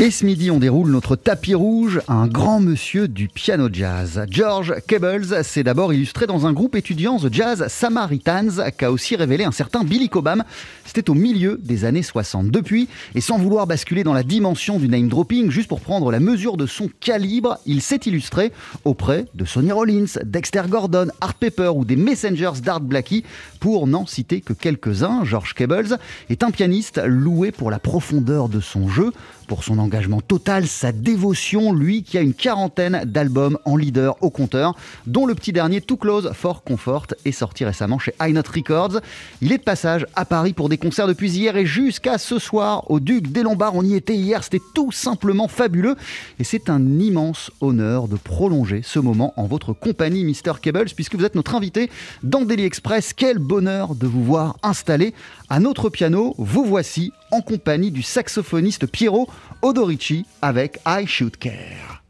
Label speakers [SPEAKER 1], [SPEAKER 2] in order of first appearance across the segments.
[SPEAKER 1] Et ce midi, on déroule notre tapis rouge à un grand monsieur du piano jazz. George Cables s'est d'abord illustré dans un groupe étudiant The Jazz Samaritans, qu'a aussi révélé un certain Billy Cobham. C'était au milieu des années 60. Depuis, et sans vouloir basculer dans la dimension du name dropping, juste pour prendre la mesure de son calibre, il s'est illustré auprès de Sonny Rollins, Dexter Gordon, Art Pepper ou des Messengers d'Art Blackie, pour n'en citer que quelques-uns. George Cables est un pianiste loué pour la profondeur de son jeu, pour son engagement total, sa dévotion, lui qui a une quarantaine d'albums en leader au compteur, dont le petit dernier Too Close for Comfort est sorti récemment chez High Note Records. Il est de passage à Paris pour des concerts depuis hier et jusqu'à ce soir au Duc des Lombards. On y était hier, c'était tout simplement fabuleux et c'est un immense honneur de prolonger ce moment en votre compagnie, Mr. Cables, puisque vous êtes notre invité dans Daily Express. Quel bonheur de vous voir installé à notre piano. Vous voici en compagnie du saxophoniste Piero Odorici avec I Should Care.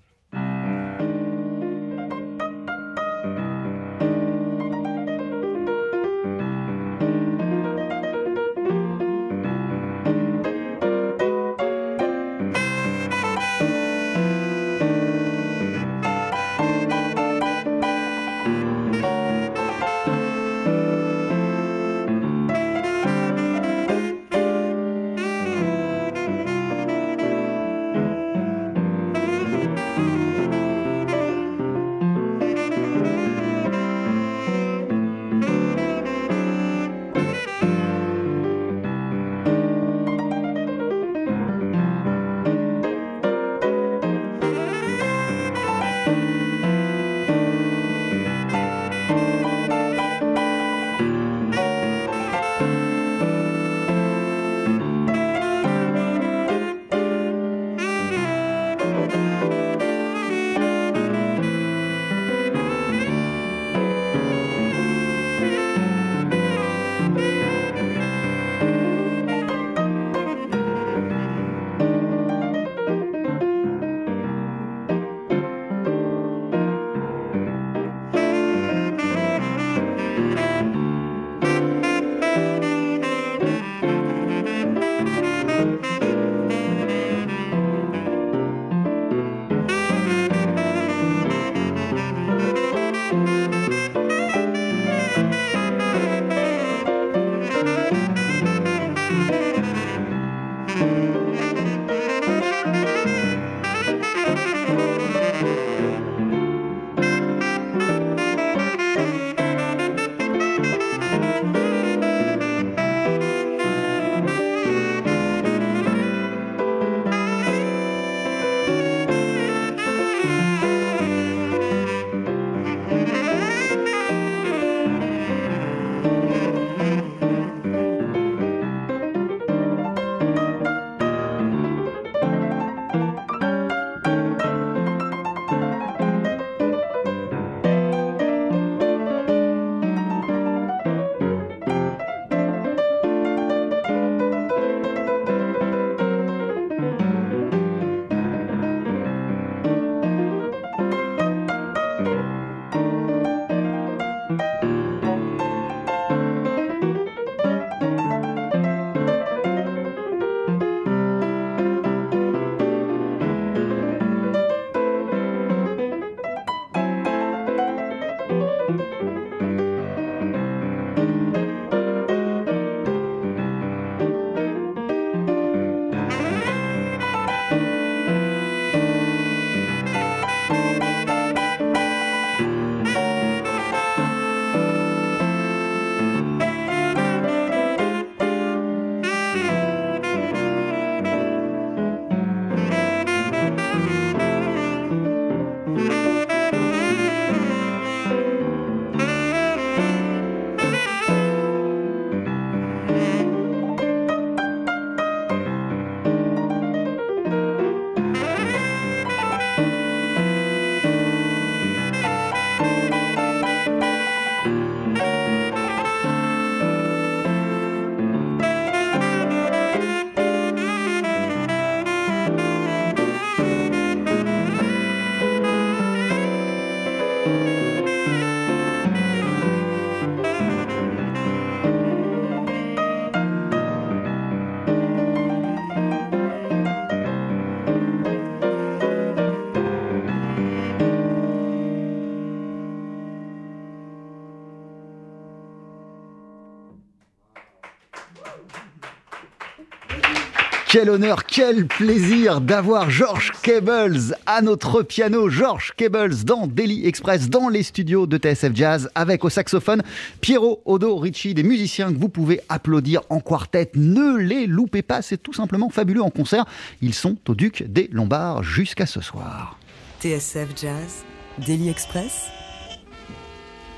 [SPEAKER 1] Quel honneur, quel plaisir d'avoir George Cables à notre piano. George Cables dans Daily Express, dans les studios de TSF Jazz, avec au saxophone Piero Odo Ricci, des musiciens que vous pouvez applaudir en quartet. Ne les loupez pas, c'est tout simplement fabuleux en concert. Ils sont au Duc des Lombards jusqu'à ce soir.
[SPEAKER 2] TSF Jazz, Daily Express,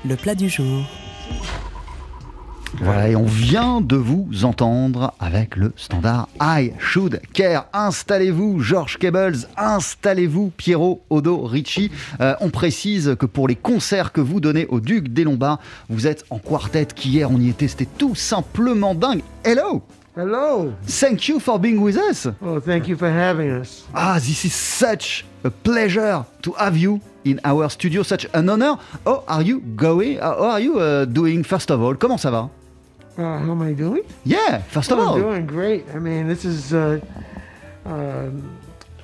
[SPEAKER 2] le plat du jour.
[SPEAKER 1] Voilà, et on vient de vous entendre avec le standard I Should Care. Installez-vous, George Cables, installez-vous, Piero Odo Ricci. Euh, on précise que pour les concerts que vous donnez au Duc des Lombards, vous êtes en quartet, qu'hier on y était, c'était tout simplement dingue. Hello!
[SPEAKER 3] Hello.
[SPEAKER 1] Thank you for being with us.
[SPEAKER 3] Oh, thank you for having us.
[SPEAKER 1] Ah, this is such a pleasure to have you in our studio, such an honor. Oh, are you going? Uh, how are you uh, doing? First of all, comment ça va?
[SPEAKER 3] Uh, how am I doing?
[SPEAKER 1] Yeah, first of
[SPEAKER 3] Oh, I'm doing great. I mean, this is uh, um,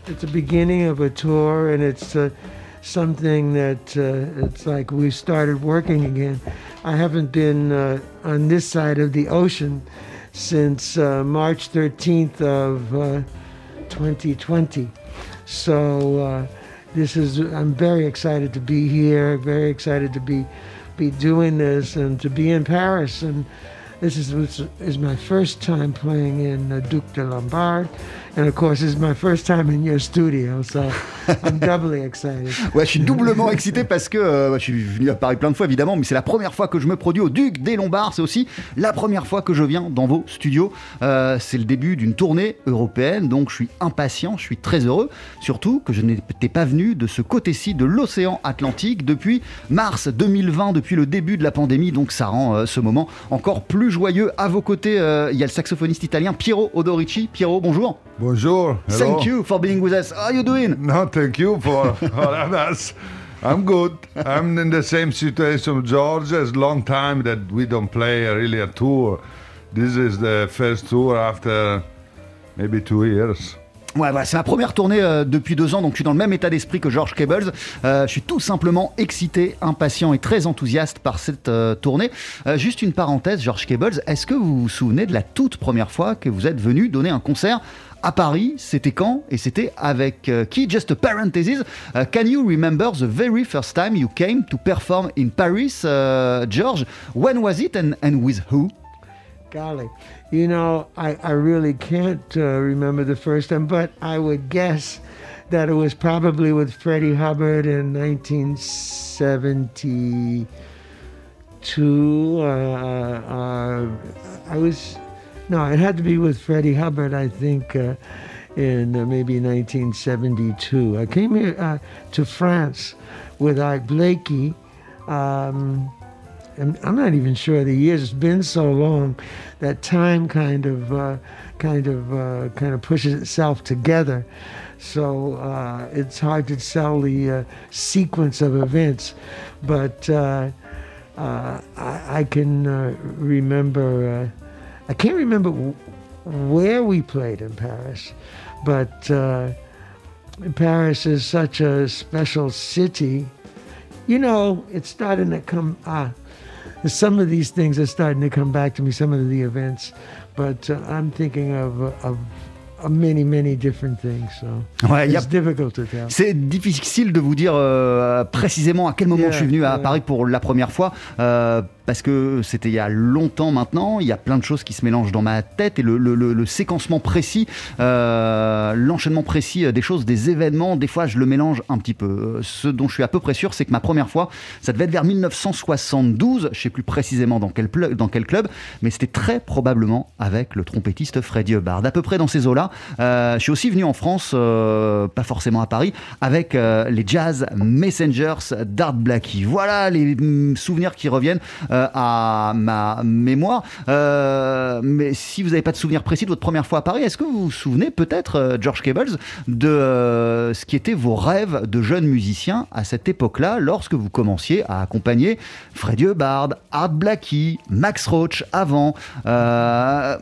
[SPEAKER 3] it's a beginning of a tour, and it's uh, something that uh, it's like we started working again. I haven't been uh, on this side of the ocean since uh, March 13th of uh, 2020. So uh, this is I'm very excited to be here. Very excited to be be doing this and to be in Paris and. This is is my first time playing in uh, Duc de Lombard, and of course, this is my first time in your studio, so I'm doubly excited.
[SPEAKER 1] Ouais, je suis doublement excité parce que euh, je suis venu à Paris plein de fois évidemment, mais c'est la première fois que je me produis au Duc des Lombards. C'est aussi la première fois que je viens dans vos studios. Euh, c'est le début d'une tournée européenne, donc je suis impatient, je suis très heureux. Surtout que je n'étais pas venu de ce côté-ci de l'océan Atlantique depuis mars 2020, depuis le début de la pandémie. Donc ça rend euh, ce moment encore plus joyeux. À vos côtés, euh, il y a le saxophoniste italien Piero Odorici. Piero, bonjour.
[SPEAKER 4] Bonjour. Hello.
[SPEAKER 1] Thank you for being with us. How are you doing?
[SPEAKER 4] No, thank you for, for us. I'm good. I'm in the same situation, George. It's a long time that we don't play really a tour. This is the first tour after maybe two years.
[SPEAKER 1] Ouais, voilà, c'est ma première tournée euh, depuis deux ans, donc je suis dans le même état d'esprit que George Cables. Euh, je suis tout simplement excité, impatient et très enthousiaste par cette euh, tournée. Euh, juste une parenthèse, George Cables, est-ce que vous vous souvenez de la toute première fois que vous êtes venu donner un concert à Paris C'était quand Et c'était avec euh, qui? Just a parenthesis. uh, can you remember the very first time you came to perform in Paris, uh, George? When was it and, and with who?
[SPEAKER 3] Golly, you know, I, really can't uh, remember the first time, but I would guess that it was probably with Freddie Hubbard in 1972. Uh, uh, I was, no, it had to be with Freddie Hubbard, I think, uh, in uh, maybe 1972. I came here uh, to France with Art Blakey. Um, I'm not even sure the years. It's been so long that time kind of, uh, kind of, uh, kind of pushes itself together. So uh, it's hard to tell the sequence of events, but I, I can remember. Uh, I can't remember where we played in Paris, but uh, Paris is such a special city. You know, it's starting to come. Ah, some of these things are starting to come back to me. Some of the events, but uh, I'm thinking of, of many, many different things. So
[SPEAKER 1] Ouais, il y a-
[SPEAKER 3] it's difficult to tell.
[SPEAKER 1] C'est difficile de vous dire euh, précisément à quel moment
[SPEAKER 3] Yeah,
[SPEAKER 1] je suis venu à
[SPEAKER 3] yeah.
[SPEAKER 1] Paris pour la première fois, euh, parce que c'était il y a longtemps maintenant. Il y a plein de choses qui se mélangent dans ma tête et le, le- le- le séquencement précis, euh, l'enchaînement précis des choses, des événements, des fois je le mélange un petit peu. Ce dont je suis à peu près sûr, c'est que ma première fois, ça devait être vers 1972, je sais plus précisément dans quel, pl- dans quel club, mais c'était très probablement avec le trompettiste Freddie Hubbard. À peu près dans ces eaux-là. Euh, je suis aussi venu en France, euh, pas forcément à Paris, avec euh, les Jazz Messengers d'Art Blackie. Voilà les mm, souvenirs qui reviennent à ma mémoire. Mais si vous n'avez pas de souvenir précis de votre première fois à Paris, est-ce que vous vous souvenez peut-être, George Cables, de ce qui étaient vos rêves de jeune musicien à cette époque-là, lorsque vous commenciez à accompagner Freddie Hubbard, Art Blackie, Max Roach avant Even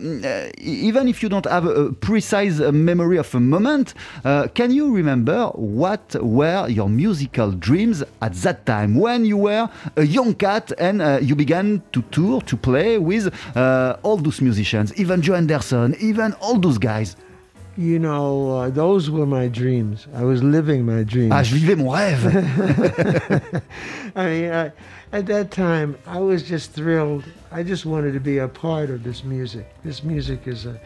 [SPEAKER 1] if you don't have a precise memory of a moment, uh, can you remember what were your musical dreams at that time when you were a young cat and uh, you began to tour, to play with uh, all those musicians, even Joe Anderson, even all those guys?
[SPEAKER 3] you know, uh, those were my dreams. I was living my dreams.
[SPEAKER 1] Ah, je vivais mon rêve.
[SPEAKER 3] I mean, I, at that time, I was just thrilled. I just wanted to be a part of this music. This music is a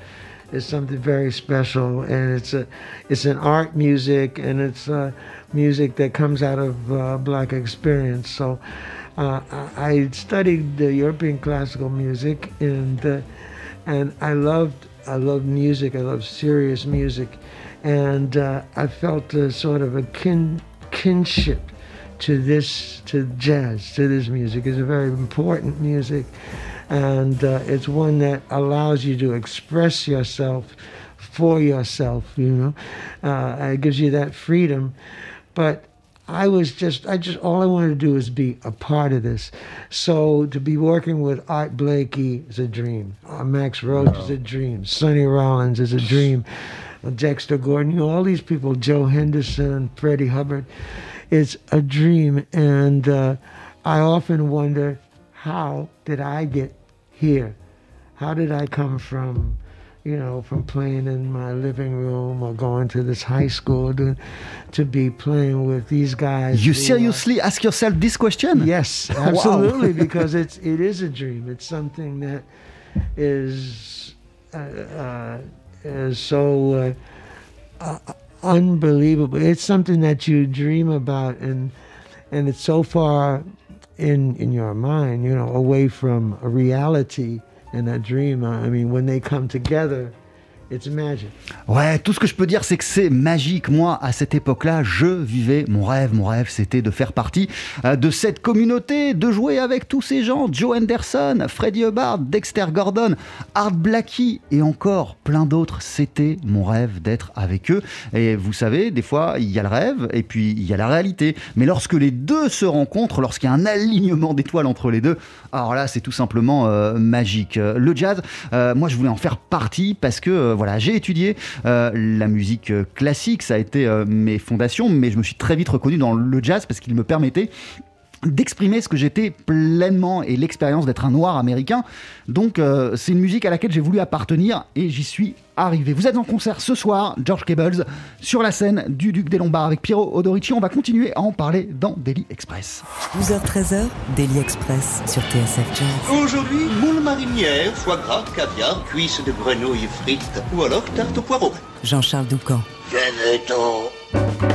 [SPEAKER 3] is something very special, and it's a it's an art music, and it's uh, music that comes out of uh, black experience. So, uh, I studied the European classical music, and uh, and I loved I loved music. I love serious music, and uh, I felt a sort of a kin kinship to this to jazz to this music. It's a very important music, and uh, it's one that allows you to express yourself for yourself. You know, uh, it gives you that freedom, but. I was just, I just, all I wanted to do was be a part of this. So to be working with Art Blakey is a dream. Uh, Max Roach is a dream. Sonny Rollins is a dream. Dexter Gordon, you know, all these people, Joe Henderson, Freddie Hubbard. It's a dream. And uh, I often wonder, how did I get here? How did I come from, you know, from playing in my living room or going to this high school to, to be playing with these guys?
[SPEAKER 1] You
[SPEAKER 3] who are-
[SPEAKER 1] seriously ask yourself this question?
[SPEAKER 3] Yes,
[SPEAKER 1] Wow.
[SPEAKER 3] absolutely, because it's it is a dream. It's something that is uh, uh, is so uh, uh, unbelievable. It's something that you dream about, and and it's so far in in your mind, you know, away from a reality and a dream. I mean, when they come together, it's.
[SPEAKER 1] Ouais, tout ce que je peux dire, c'est que c'est magique. Moi, à cette époque-là, je vivais mon rêve. Mon rêve, c'était de faire partie euh, de cette communauté, de jouer avec tous ces gens. Joe Henderson, Freddie Hubbard, Dexter Gordon, Art Blakey et encore plein d'autres. C'était mon rêve d'être avec eux. Et vous savez, des fois, il y a le rêve et puis il y a la réalité. Mais lorsque les deux se rencontrent, lorsqu'il y a un alignement d'étoiles entre les deux, alors là, c'est tout simplement euh, magique. Euh, Le jazz, moi, je voulais en faire partie parce que voilà, j'ai étudié euh, la musique euh, classique, ça a été euh, mes fondations, mais je me suis très vite reconnu dans le jazz parce qu'il me permettait d'exprimer ce que j'étais pleinement et l'expérience d'être un noir américain. Donc euh, c'est une musique à laquelle j'ai voulu appartenir et j'y suis arrivé. Vous êtes en concert ce soir, George Cables, sur la scène du Duc des Lombards avec Piero Odorici. On va continuer à en parler dans Daily Express.
[SPEAKER 2] 12h-13h, Daily Express sur TSF Jazz.
[SPEAKER 5] Aujourd'hui, moule marinière, foie gras, caviar, cuisses de grenouille frites ou alors tarte au poireau.
[SPEAKER 2] Jean-Charles Doucan.
[SPEAKER 5] Venez-t'en.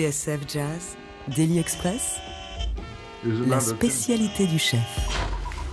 [SPEAKER 2] TSF Jazz, Daily Express, la spécialité du chef.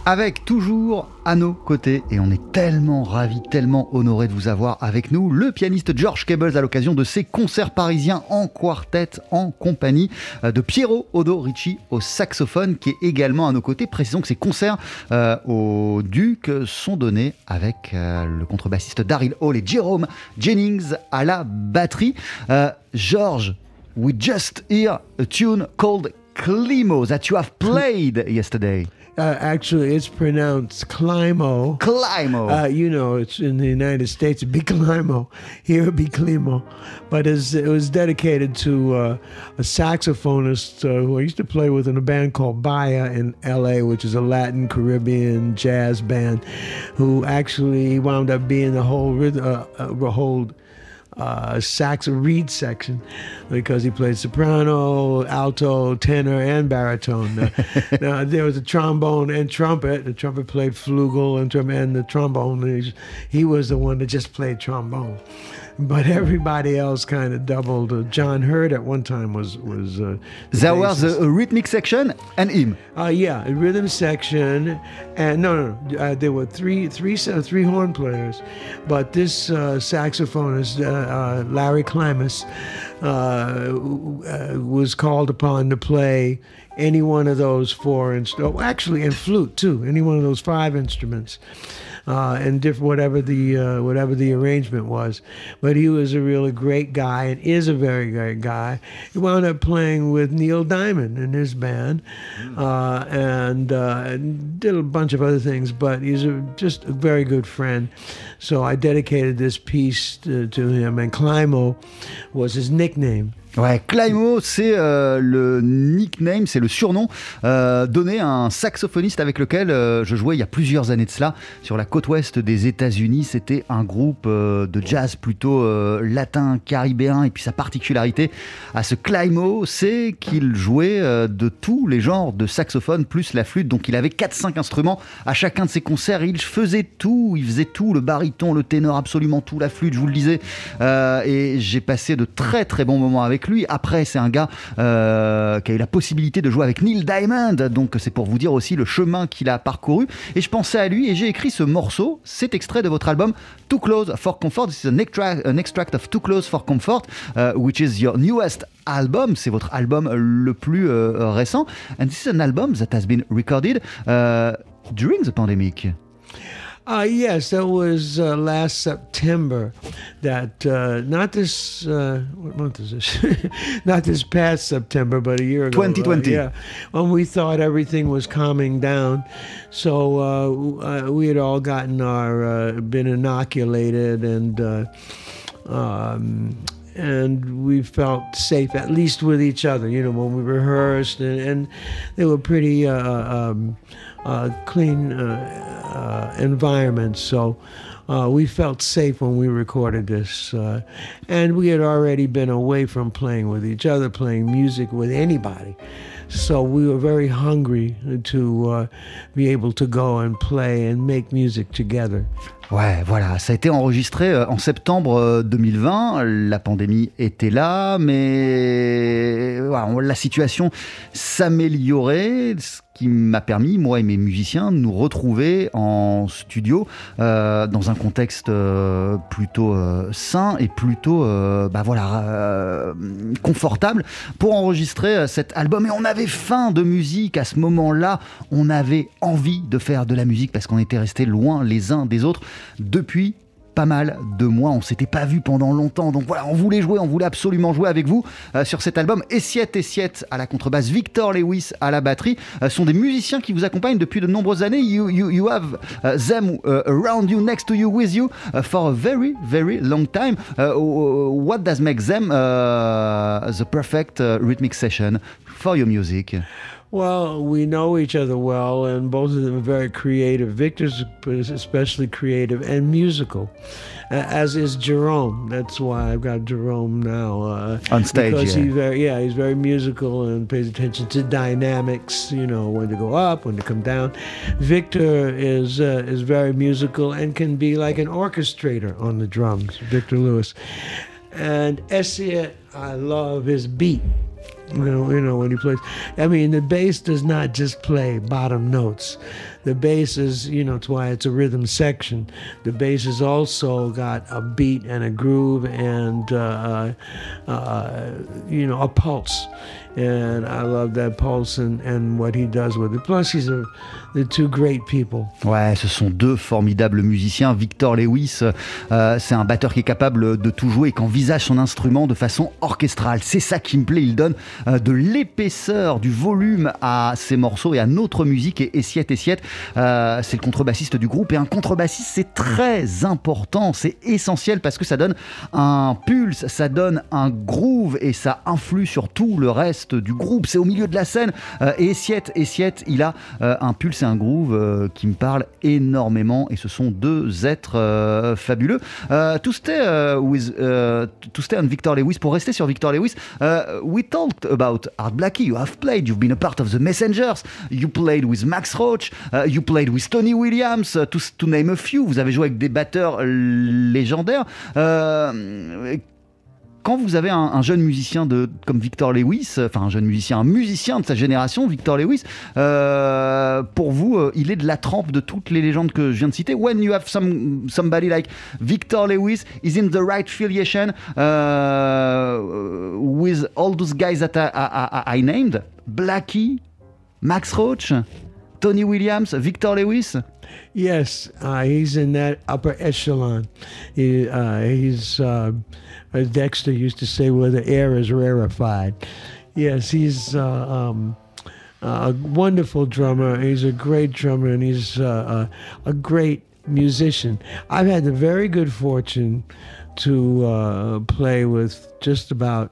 [SPEAKER 1] Avec toujours à nos côtés, et on est tellement ravis, tellement honorés de vous avoir avec nous, le pianiste George Cables à l'occasion de ses concerts parisiens en quartet en compagnie euh, de Piero Odo Ricci au saxophone qui est également à nos côtés. Précisons que ces concerts euh, au Duc sont donnés avec euh, le contrebassiste Daryl Hall et Jerome Jennings à la batterie. Euh, George, we just hear a tune called Climo that you have played yesterday.
[SPEAKER 3] Uh, actually, it's pronounced Climo.
[SPEAKER 1] Climo.
[SPEAKER 3] Uh, you know, it's in the United States, it'd be Climo. Here it'd be Climo. But it was dedicated to uh, a saxophonist uh, who I used to play with in a band called Baya in LA, which is a Latin Caribbean jazz band, who actually wound up being the whole, uh, uh, whole uh, sax reed section because he played soprano, alto, tenor, and baritone. Now, there was a trombone and trumpet. The trumpet played flugel and, and the trombone. He was the one that just played trombone. But everybody else kind of doubled. Uh, John Hurd at one time was was. Uh, the
[SPEAKER 1] There was a, a rhythmic section and him.
[SPEAKER 3] Uh, yeah, a rhythm section, and no, no, no. Uh, there were three, three, uh, three horn players, but this uh, saxophonist, uh, uh, Larry Klimas, uh, uh, was called upon to play any one of those four instruments. Oh, actually, and flute too. Any one of those five instruments. Uh, and diff- whatever the uh, whatever the arrangement was, but he was a really great guy and is a very great guy. He wound up playing with Neil Diamond in his band, uh, and, uh, and did a bunch of other things. But he's a, just a very good friend. So I dedicated this piece to, to him, and Climo was his nickname.
[SPEAKER 1] Ouais, Climo, c'est euh, le nickname, c'est le surnom euh, donné à un saxophoniste avec lequel euh, je jouais il y a plusieurs années de cela sur la côte ouest des États-Unis. C'était un groupe de jazz plutôt latin, caribéen, et puis sa particularité à ce Climo, c'est qu'il jouait de tous les genres de saxophone plus la flûte. Donc il avait 4-5 instruments à chacun de ses concerts. Il faisait tout, il faisait tout, le baryton, le ténor, absolument tout, la flûte, je vous le disais. Et j'ai passé de très très bons moments avec lui. Après, c'est un gars euh, qui a eu la possibilité de jouer avec Neil Diamond. Donc c'est pour vous dire aussi le chemin qu'il a parcouru. Et je pensais à lui et j'ai écrit ce morceau, cet extrait de votre album Too Close for Comfort. Is an an extract of Too Close for Comfort, uh, which is your newest album. C'est votre album le plus euh, récent. And this is an album that has been recorded uh, during the pandemic.
[SPEAKER 3] Uh, yes, that was uh, last September. That uh, not this uh, what month is this? not this past September, but a year ago.
[SPEAKER 1] 2020.
[SPEAKER 3] Uh, yeah, when we thought everything was calming down, so uh, uh, we had all gotten our uh, been inoculated and. Uh, um, and we felt safe, at least with each other. You know, when we rehearsed, and, and they were pretty uh, um, uh, clean uh, uh, environments. So uh, we felt safe when we recorded this, uh, and we had already been away from playing with each other, playing music with anybody. So we were very hungry to uh, be able to go and play and make music together.
[SPEAKER 1] Ouais, voilà, ça a été enregistré euh, en septembre euh, 2020. La pandémie était là, mais voilà, la situation s'améliorait, qui m'a permis, moi et mes musiciens, de nous retrouver en studio euh, dans un contexte euh, plutôt euh, sain et plutôt, bah voilà, confortable pour enregistrer cet album. Et on avait faim de musique à ce moment-là. On avait envie de faire de la musique parce qu'on était restés loin les uns des autres depuis pas mal de mois. On s'était pas vu pendant longtemps. Donc voilà, on voulait jouer, on voulait absolument jouer avec vous euh, sur cet album. Essiette Essiette à la contrebasse, Victor Lewis à la batterie. Euh, sont des musiciens qui vous accompagnent depuis de nombreuses années. You, you, you have uh, them around you, next to you, with you for a very, very long time. Uh, what does make them the perfect rhythmic session for your music?
[SPEAKER 3] Well, we know each other well, and both of them are very creative. Victor's especially creative and musical, as is Jerome. That's why I've got Jerome now uh,
[SPEAKER 1] On stage,
[SPEAKER 3] Because
[SPEAKER 1] yeah.
[SPEAKER 3] he's very, yeah, he's very musical and pays attention to dynamics. You know, when to go up, when to come down. Victor is uh, is very musical and can be like an orchestrator on the drums. Victor Lewis. And Elliott, I love his beat. You know, you know when he plays. I mean, the bass does not just play bottom notes. The bass is, you know, it's why it's a rhythm section. The bass has also got a beat and a groove and, uh, uh, you know, a pulse. And I love that pulse and, and what he does with it. Plus, he's a, the two great people.
[SPEAKER 1] Ouais, ce sont deux formidables musiciens. Victor Lewis, euh, c'est un batteur qui est capable de tout jouer et qui envisage son instrument de façon orchestrale. C'est ça qui me plaît. Il donne euh, de l'épaisseur, du volume à ses morceaux et à notre musique. Et Essiette Essiette, euh, c'est le contrebassiste du groupe. Et un contrebassiste, c'est très important, c'est essentiel parce que ça donne un pulse, ça donne un groove et ça influe sur tout le reste du groupe. C'est au milieu de la scène. Euh, et Essiette, Essiette, il a euh, un pulse et un groove euh, qui me parlent énormément. Et ce sont deux êtres fabuleux. To stay with, to Victor Lewis, pour rester sur Victor Lewis, we talked about Art Blakey. You have played, you've been a part of the Messengers. You played with Max Roach. Uh, you played with Tony Williams, uh, to, name a few. Vous avez joué avec des batteurs légendaires. Quand vous avez un, un, jeune musicien de, comme Victor Lewis, enfin un jeune musicien, un musicien de sa génération, Victor Lewis, euh, pour vous, euh, il est de la trempe de toutes les légendes que je viens de citer. When you have some, somebody like Victor Lewis, is in the right affiliation uh, with all those guys that I named, Blackie, Max Roach, Tony Williams, Victor Lewis.
[SPEAKER 3] Yes, uh, he's in that upper echelon. He, uh, he's, uh, as Dexter used to say, where the air is rarefied. Yes, he's uh, um, a wonderful drummer. He's a great drummer, and he's uh, a, a, great musician. I've had the very good fortune to uh, play with just about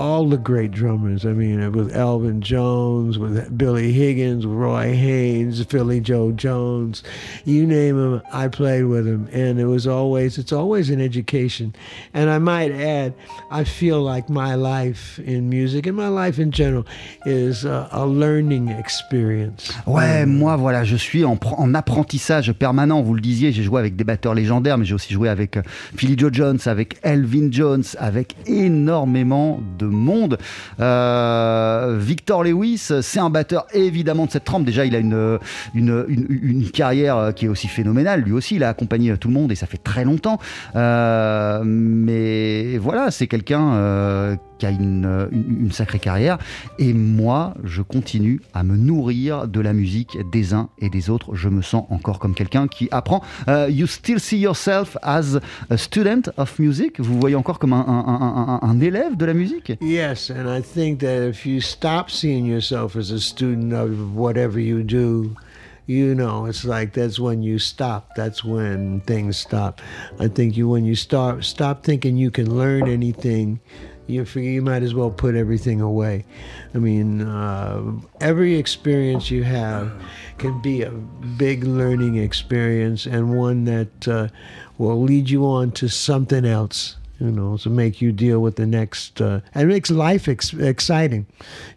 [SPEAKER 3] all the great drummers. I mean, with Elvin Jones, with Billy Higgins, Roy Haynes, Philly Joe Jones, you name them, I played with them, and it was always it's always an education. And I might add, I feel like my life in music and my life in general is a, a learning experience.
[SPEAKER 1] Ouais, moi voilà, je suis en, en, apprentissage permanent. Vous le disiez, j'ai joué avec des batteurs légendaires, mais j'ai aussi joué avec Philly Joe Jones, avec Elvin Jones, avec énormément de monde. Euh, Victor Lewis, c'est un batteur évidemment de cette trempe. Déjà, il a une, une, une, carrière qui est aussi phénoménale. Lui aussi, il a accompagné tout le monde et ça fait très longtemps. Euh, mais voilà, c'est quelqu'un euh, qui a une, une, sacrée carrière. Et moi, je continue à me nourrir de la musique des uns et des autres. Je me sens encore comme quelqu'un qui apprend. You still see yourself as a student of music Vous voyez encore comme un, un, élève de la musique?
[SPEAKER 3] Yes, and I think that if you stop seeing yourself as a student of whatever you do, you know it's like that's when you stop that's when things stop i think you when you start stop thinking you can learn anything you figure you might as well put everything away. I mean, uh, every experience you have can be a big learning experience and one that uh, will lead you on to something else. You know, to make you deal with the next, uh, and it makes life ex- exciting.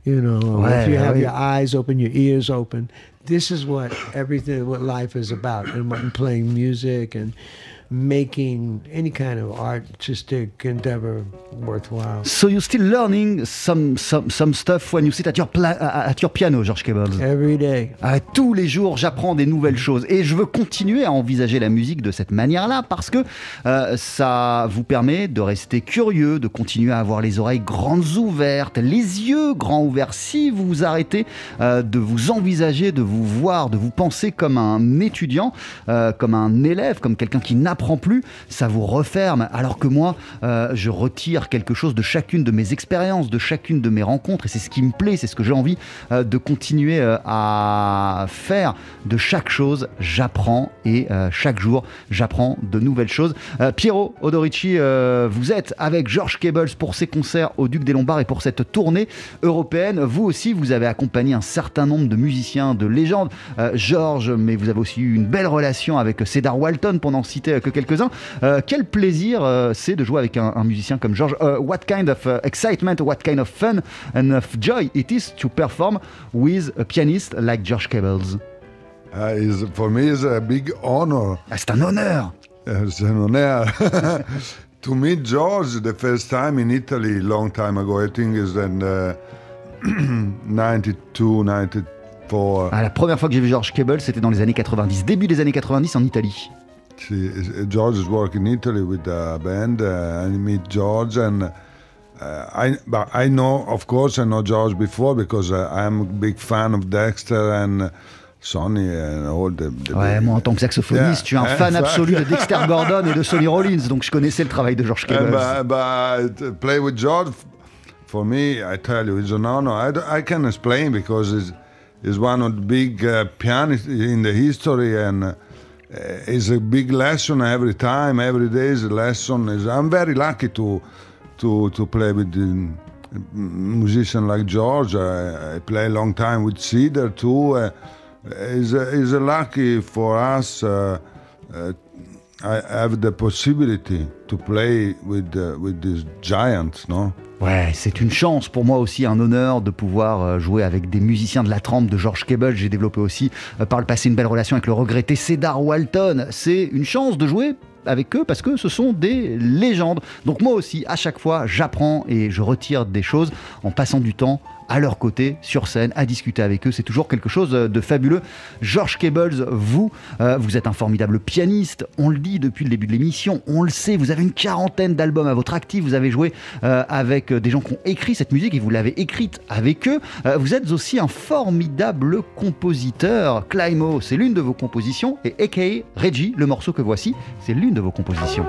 [SPEAKER 3] You know, if you have your eyes open, your ears open, this is what everything, what life is about, and what playing music and making any kind of artistic endeavor worthwhile.
[SPEAKER 1] So you're still learning some some some stuff when you sit at your pla- at your piano, George Cables.
[SPEAKER 3] Every day.
[SPEAKER 1] Ah, tous les jours, j'apprends des nouvelles choses et je veux continuer à envisager la musique de cette manière-là parce que euh, ça vous permet de rester curieux, de continuer à avoir les oreilles grandes ouvertes, les yeux grands ouverts. Si vous vous arrêtez euh, de vous envisager, de vous voir, de vous penser comme un étudiant, euh, comme un élève, comme quelqu'un qui n'apprend plus, ça vous referme. Alors que moi, euh, je retire quelque chose de chacune de mes expériences, de chacune de mes rencontres, et c'est ce qui me plaît, c'est ce que j'ai envie euh, de continuer euh, à faire. De chaque chose, j'apprends, et chaque jour, j'apprends de nouvelles choses. Piero Odorici, vous êtes avec George Cables pour ses concerts au Duc des Lombards et pour cette tournée européenne. Vous aussi, vous avez accompagné un certain nombre de musiciens de légende. George, mais vous avez aussi eu une belle relation avec Cedar Walton, pour n'en citer que quelques-uns. Euh, quel plaisir euh, c'est de jouer avec un, un musicien comme George. Uh, what kind of uh, excitement, what kind of fun and of joy it is to perform with a pianist like George Cables.
[SPEAKER 4] Uh, is, for me, it's a big honor.
[SPEAKER 1] Ah, c'est un honneur.
[SPEAKER 4] C'est un honneur. to meet George the first time in Italy, long time ago, I think is in uh, 92, 94.
[SPEAKER 1] Ah, la première fois que j'ai vu George Cable, c'était dans les années 90, début des années 90 en Italie.
[SPEAKER 4] See, uh, George is working in Italy with a band, uh, I meet George, and uh, I, but I know, of course, I know George before because uh, I'm a big fan of Dexter and Sonny and all the. the
[SPEAKER 1] Ouais, moi en tant que saxophoniste,
[SPEAKER 4] Yeah,
[SPEAKER 1] je suis un fan
[SPEAKER 4] exact.
[SPEAKER 1] absolu de Dexter Gordon et de Sonny Rollins, donc je connaissais le travail de George
[SPEAKER 4] Uh, but, but play with George, for me, I tell you, it's an honor. I, I can explain because he's one of the big uh, pianists in the history and uh, it's a big lesson every time. Every day is a lesson. Is I'm very lucky to to to play with a musician like George. I, I play a long time with Cedar too. Uh, is is a lucky for us. Uh, uh, I have the possibility to play with uh, with these giants, no?
[SPEAKER 1] Ouais, c'est une chance pour moi aussi, un honneur de pouvoir euh, jouer avec des musiciens de la trempe de George Cable. J'ai développé aussi euh, par le passé une belle relation avec le regretté Cedar Walton. C'est une chance de jouer avec eux parce que ce sont des légendes. Donc moi aussi, à chaque fois, j'apprends et je retire des choses en passant du temps à leur côté, sur scène, à discuter avec eux. C'est toujours quelque chose de fabuleux. George Cables, vous, euh, vous êtes un formidable pianiste. On le dit depuis le début de l'émission, on le sait. Vous avez une quarantaine d'albums à votre actif. Vous avez joué euh, avec des gens qui ont écrit cette musique et vous l'avez écrite avec eux. Euh, vous êtes aussi un formidable compositeur. Climo, c'est l'une de vos compositions. Et A.K.A. Reggie, le morceau que voici, c'est l'une de vos compositions.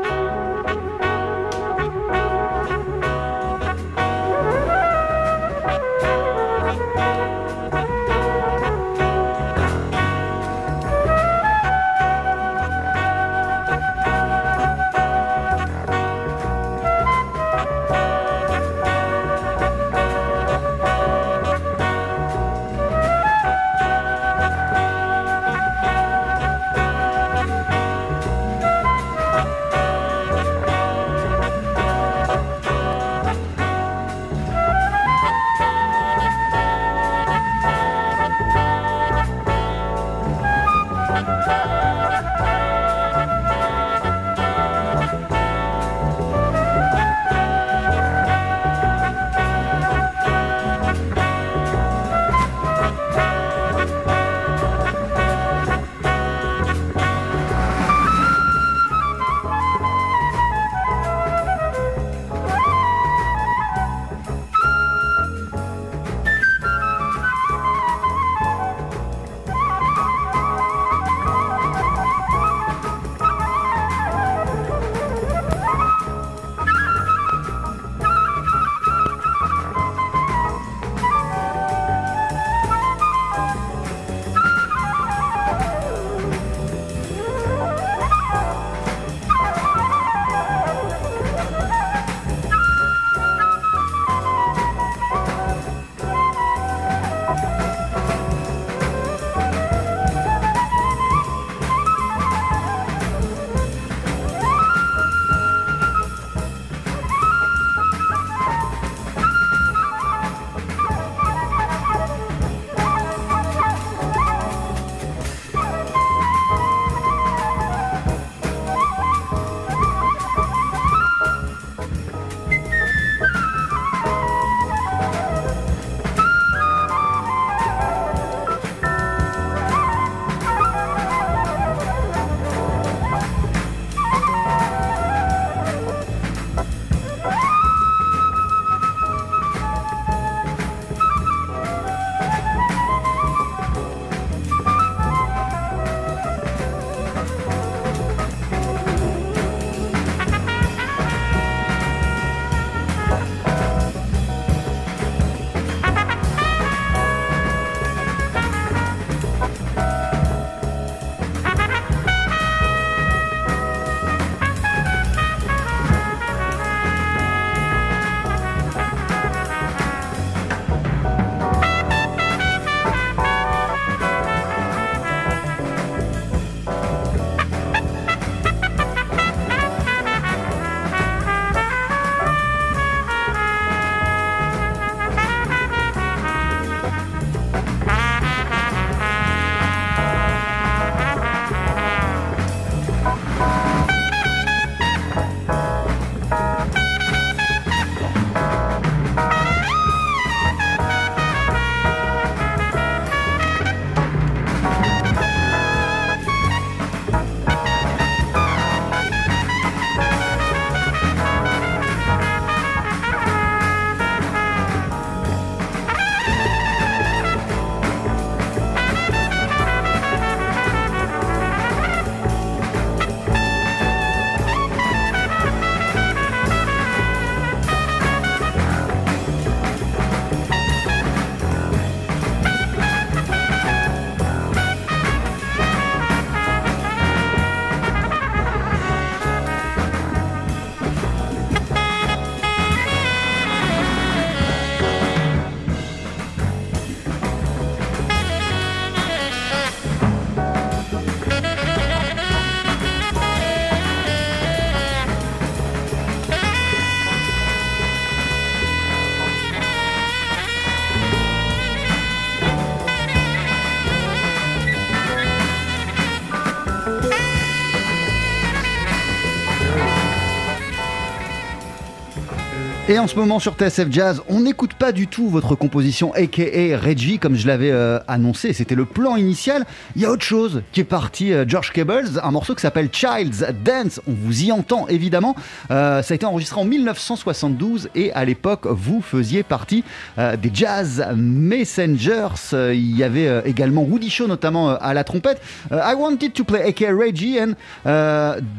[SPEAKER 1] Et en ce moment sur TSF Jazz, on n'écoute pas du tout votre composition aka Reggie comme je l'avais euh, annoncé, c'était le plan initial. Il y a autre chose qui est parti, euh, George Cables, un morceau qui s'appelle Child's Dance, on vous y entend évidemment. Euh, ça a été enregistré en 1972 et à l'époque vous faisiez partie des Jazz Messengers. il y avait également Woody Shaw notamment à la trompette. I wanted to play aka Reggie and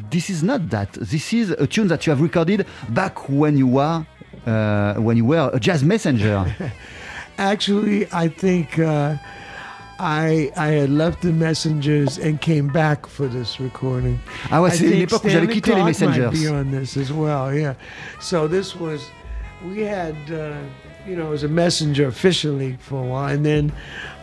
[SPEAKER 1] this is not that. This is a tune that you have recorded back when you were uh, when you were a jazz messenger?
[SPEAKER 3] Actually, I think uh, I I had left the messengers and came back for this recording.
[SPEAKER 1] Ah ouais, c'est l'époque où j'avais quitté les messengers.
[SPEAKER 3] Might be on this as well, yeah. So this was we had. Uh, you know, as a messenger officially for a while, and then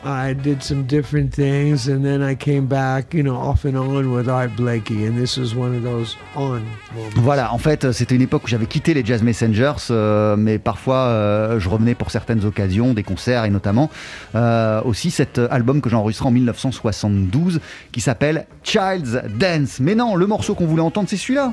[SPEAKER 3] I did some different things, and then I came back, you know, off and on with Art Blakey, and this was one of those on moments.
[SPEAKER 1] Voilà, en fait, c'était une époque où j'avais quitté les Jazz Messengers, euh, mais parfois euh, je revenais pour certaines occasions, des concerts et notamment euh, aussi cet album que j'ai enregistré en 1972 qui s'appelle Child's Dance. Mais non, le morceau qu'on voulait entendre, c'est celui-là.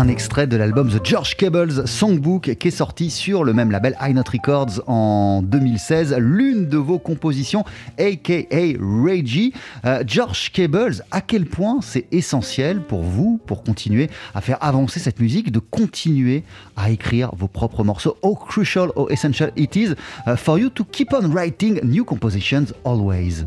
[SPEAKER 1] Un extrait de l'album The George Cables Songbook qui est sorti sur le même label High Note Records en 2016. L'une de vos compositions, aka Reggie. Euh, George Cables, à quel point c'est essentiel pour vous, pour continuer à faire avancer cette musique, de continuer à écrire vos propres morceaux? How crucial, how essential it is uh, for you to keep on writing new compositions always.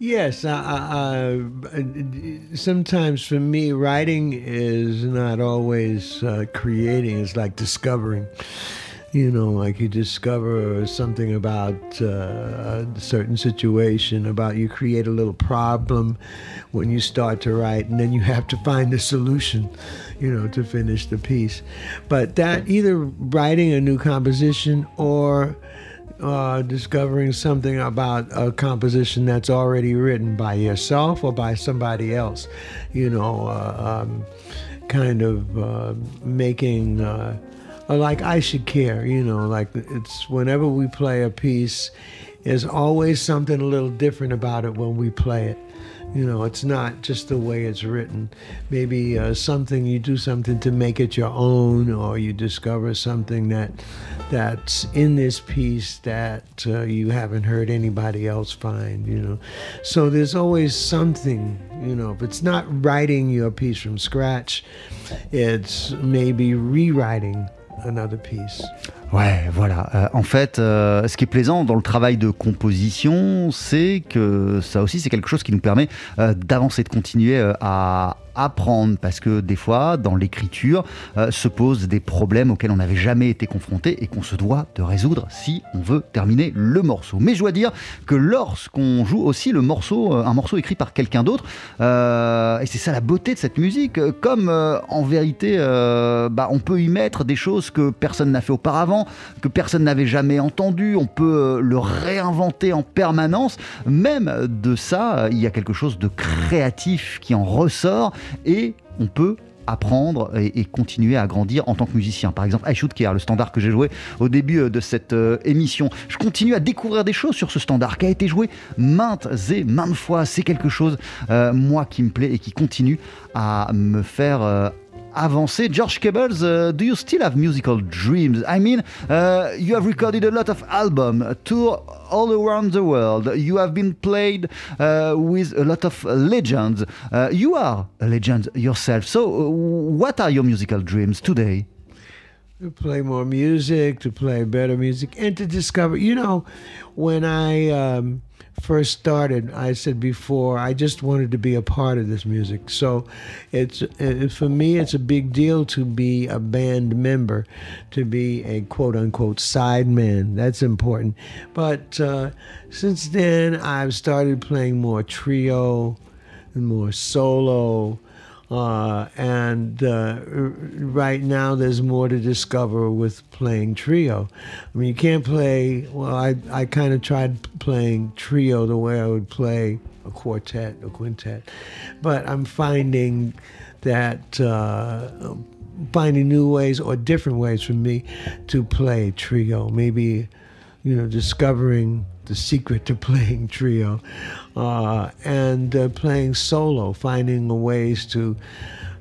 [SPEAKER 3] Yes, I, I, sometimes for me, writing is not always uh, creating. It's like discovering. You know, like you discover something about uh, a certain situation, about you create a little problem when you start to write, and then you have to find the solution, you know, to finish the piece. But that either writing a new composition or uh, discovering something about a composition that's already written by yourself or by somebody else, you know, uh, um, kind of uh, making uh, like I should care, you know, like it's whenever we play a piece, there's always something a little different about it when we play it. You know, it's not just the way it's written. Maybe uh, something you do something to make it your own, or you discover something that that's in this piece that uh, you haven't heard anybody else find. You know, so there's always something. You know, if it's not writing your piece from scratch, it's maybe rewriting another piece.
[SPEAKER 1] Ouais, voilà. Euh, en fait, euh, ce qui est plaisant dans le travail de composition, c'est que ça aussi, c'est quelque chose qui nous permet euh, d'avancer, de continuer à apprendre parce que des fois, dans l'écriture, euh, se posent des problèmes auxquels on n'avait jamais été confronté et qu'on se doit de résoudre si on veut terminer le morceau. Mais je dois dire que lorsqu'on joue aussi le morceau, euh, un morceau écrit par quelqu'un d'autre, euh, et c'est ça la beauté de cette musique, comme en vérité, bah, on peut y mettre des choses que personne n'a fait auparavant, que personne n'avait jamais entendu, on peut le réinventer en permanence. Même de ça, il y a quelque chose de créatif qui en ressort et on peut apprendre et, continuer à grandir en tant que musicien. Par exemple, I Should Care, le standard que j'ai joué au début euh, de cette euh, émission. Je continue à découvrir des choses sur ce standard qui a été joué maintes et maintes fois. C'est quelque chose, euh, moi, qui me plaît et qui continue à me faire avancer. George Cables, uh, do you still have musical dreams? I mean, uh, you have recorded a lot of albums, tour all around the world. You have been played uh, with a lot of legends. Uh, you are a legend yourself. So, uh, what are your musical dreams today?
[SPEAKER 3] To play more music, to play better music, and to discover. You know, when I um, first started, I said before, I just wanted to be a part of this music. So it's it, for me, it's a big deal to be a band member, to be a quote unquote side man. That's important. But uh, since then, I've started playing more trio and more solo. Uh, and uh, right now, there's more to discover with playing trio. I mean, you can't play. Well, I I kind of tried playing trio the way I would play a quartet, a quintet, but I'm finding that uh, finding new ways or different ways for me to play trio. Maybe you know, discovering the secret to playing trio uh, and uh, playing solo, finding ways to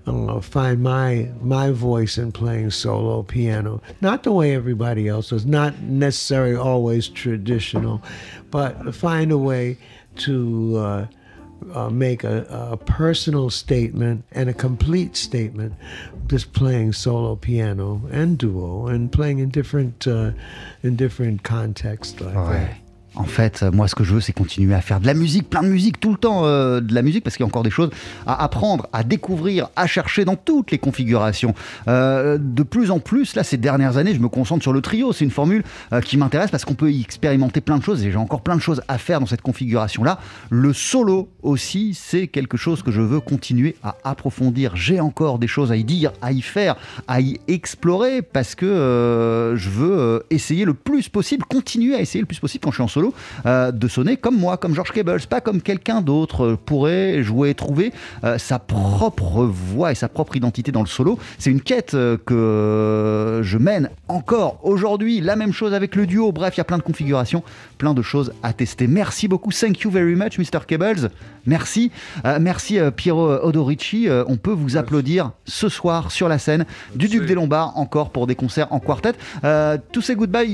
[SPEAKER 3] uh, find my my voice in playing solo piano. Not the way everybody else does, not necessarily always traditional, but find a way to uh, uh, make a, a, personal statement and a complete statement, just playing solo piano and duo and playing in different uh, in different contexts like that.
[SPEAKER 1] En fait, moi, ce que je veux, c'est continuer à faire de la musique, plein de musique, tout le temps euh, de la musique, parce qu'il y a encore des choses à apprendre, à découvrir, à chercher dans toutes les configurations. Euh, de plus en plus, là, ces dernières années, je me concentre sur le trio. C'est une formule euh, qui m'intéresse parce qu'on peut y expérimenter plein de choses et j'ai encore plein de choses à faire dans cette configuration-là. Le solo aussi, c'est quelque chose que je veux continuer à approfondir. J'ai encore des choses à y dire, à y faire, à y explorer parce que je veux essayer le plus possible, continuer à essayer le plus possible quand je suis en solo euh, de sonner comme moi, comme George Cables, pas comme quelqu'un d'autre pourrait jouer, trouver euh, sa propre voix et sa propre identité dans le solo. C'est une quête euh, que je mène encore aujourd'hui. La même chose avec le duo. Bref, il y a plein de configurations, plein de choses à tester. Merci beaucoup. Thank you very much, Mr. Cables. Merci. merci, Piero Odorici. on peut vous applaudir ce soir sur la scène du Duc des Lombards, encore pour des concerts en quartet. to say goodbye,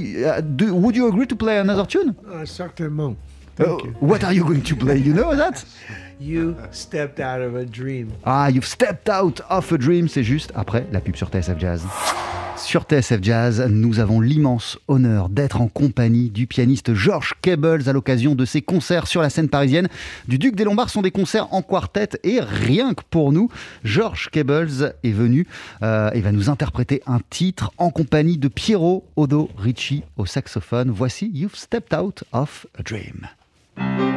[SPEAKER 1] would you agree to play another tune?
[SPEAKER 3] Certainement.
[SPEAKER 1] Uh, what are you going to play? You know that?
[SPEAKER 3] You stepped out of a dream.
[SPEAKER 1] Ah, you've stepped out of a dream. C'est juste après la pub sur TSF Jazz. Sur TSF Jazz, nous avons l'immense honneur d'être en compagnie du pianiste George Cables à l'occasion de ses concerts sur la scène parisienne du Duc des Lombards. sont des concerts en quartet et rien que pour nous, George Cables est venu euh, et va nous interpréter un titre en compagnie de Piero Odo Ricci au saxophone. Voici You've Stepped Out of a Dream.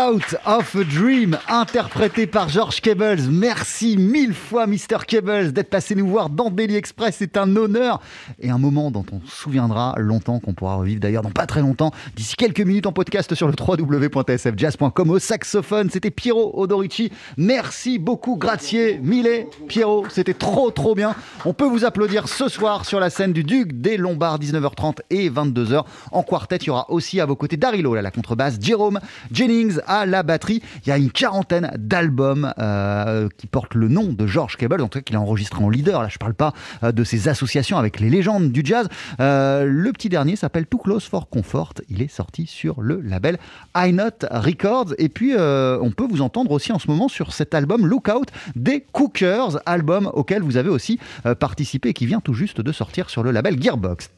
[SPEAKER 1] Out of a Dream, interprété par George Cables. Merci mille fois, Mr. Cables, d'être passé nous voir dans Daily Express. C'est un honneur et un moment dont on se souviendra longtemps, qu'on pourra revivre d'ailleurs dans pas très longtemps, d'ici quelques minutes en podcast sur le www.sfjazz.com. Au saxophone, c'était Piero Odorici. Merci beaucoup, grazie, mille, Piero. C'était trop, trop bien. On peut vous applaudir ce soir sur la scène du Duc des Lombards, 19h30 et 22h. En quartet, il y aura aussi à vos côtés Darilo, la contrebasse, Jérôme Jennings à la batterie. Il y a une quarantaine d'albums euh, qui portent le nom de George Cable, en tout cas qu'il a enregistré en leader. Là, je parle pas euh, de ses associations avec les légendes du jazz. Euh, le petit dernier s'appelle Too Close for Comfort. Il est sorti sur le label I Not Records. Et puis, on peut vous entendre aussi en ce moment sur cet album Lookout des Cookers, album auquel vous avez aussi participé et qui vient tout juste de sortir sur le label Gearbox.